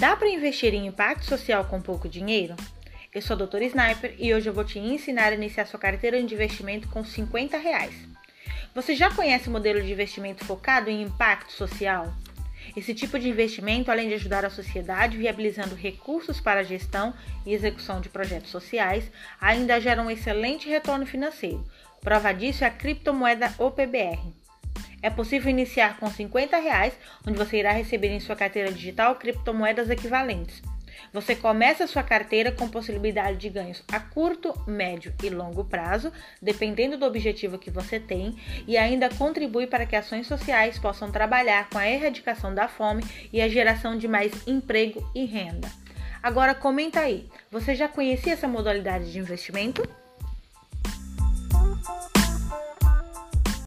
Dá para investir em impacto social com pouco dinheiro? Eu sou a Doutora Sniper e hoje eu vou te ensinar a iniciar sua carteira de investimento com 50 reais. Você já conhece o modelo de investimento focado em impacto social? Esse tipo de investimento, além de ajudar a sociedade viabilizando recursos para a gestão e execução de projetos sociais, ainda gera um excelente retorno financeiro. Prova disso é a criptomoeda OPBR. É possível iniciar com 50 reais, onde você irá receber em sua carteira digital criptomoedas equivalentes. Você começa sua carteira com possibilidade de ganhos a curto, médio e longo prazo, dependendo do objetivo que você tem, e ainda contribui para que ações sociais possam trabalhar com a erradicação da fome e a geração de mais emprego e renda. Agora comenta aí, você já conhecia essa modalidade de investimento?